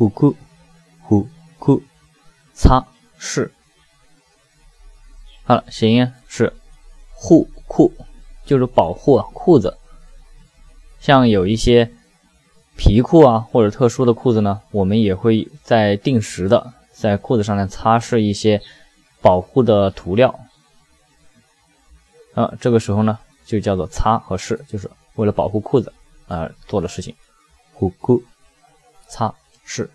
虎裤，虎裤，擦拭。好了，谐音是护裤，就是保护啊裤子。像有一些皮裤啊或者特殊的裤子呢，我们也会在定时的在裤子上呢擦拭一些保护的涂料。啊，这个时候呢就叫做擦和拭，就是为了保护裤子而做的事情。护裤，擦是。